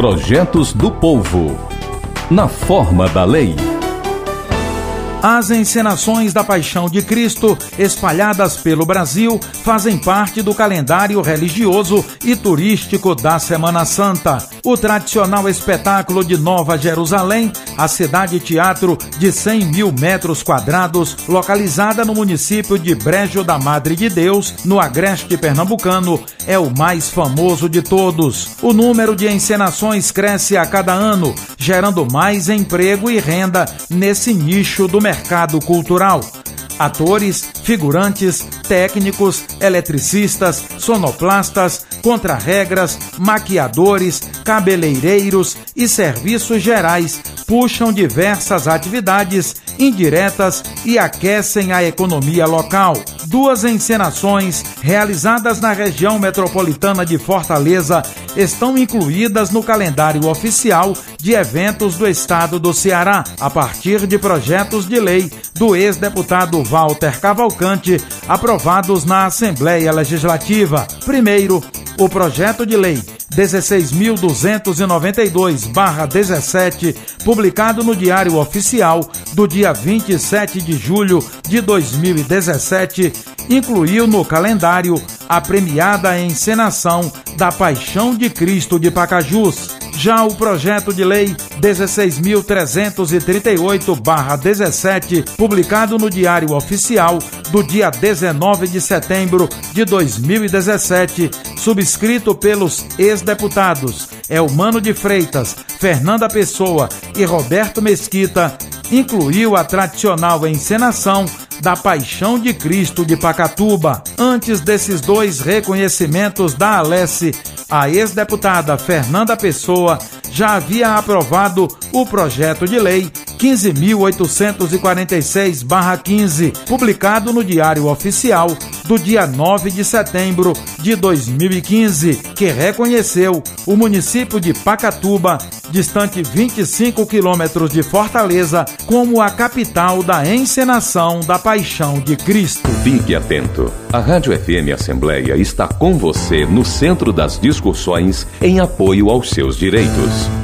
Projetos do Povo. Na forma da lei. As encenações da Paixão de Cristo, espalhadas pelo Brasil, fazem parte do calendário religioso e turístico da Semana Santa. O tradicional espetáculo de Nova Jerusalém, a cidade-teatro de 100 mil metros quadrados, localizada no município de Brejo da Madre de Deus, no agreste pernambucano, é o mais famoso de todos. O número de encenações cresce a cada ano, gerando mais emprego e renda nesse nicho do mercado cultural. Atores, figurantes, técnicos, eletricistas, sonoplastas, contrarregras, maquiadores, cabeleireiros e serviços gerais puxam diversas atividades indiretas e aquecem a economia local. Duas encenações realizadas na região metropolitana de Fortaleza estão incluídas no calendário oficial de eventos do estado do Ceará, a partir de projetos de lei do ex-deputado Walter Cavalcante, aprovados na Assembleia Legislativa. Primeiro, o projeto de lei 16.292-17, publicado no Diário Oficial do dia 27 de julho de 2017, incluiu no calendário a premiada encenação da Paixão de Cristo de Pacajus. Já o projeto de lei 16.338-17, publicado no Diário Oficial do dia 19 de setembro de 2017, subscrito pelos ex-deputados Elmano de Freitas, Fernanda Pessoa e Roberto Mesquita, incluiu a tradicional encenação da Paixão de Cristo de Pacatuba. Antes desses dois reconhecimentos da Alesse, a ex-deputada Fernanda Pessoa já havia aprovado o projeto de lei 15.846-15, publicado no Diário Oficial do dia 9 de setembro de 2015, que reconheceu o município de Pacatuba, distante 25 quilômetros de Fortaleza, como a capital da encenação da Paixão de Cristo. Fique atento. A Rádio FM Assembleia está com você no centro das discussões em apoio aos seus direitos.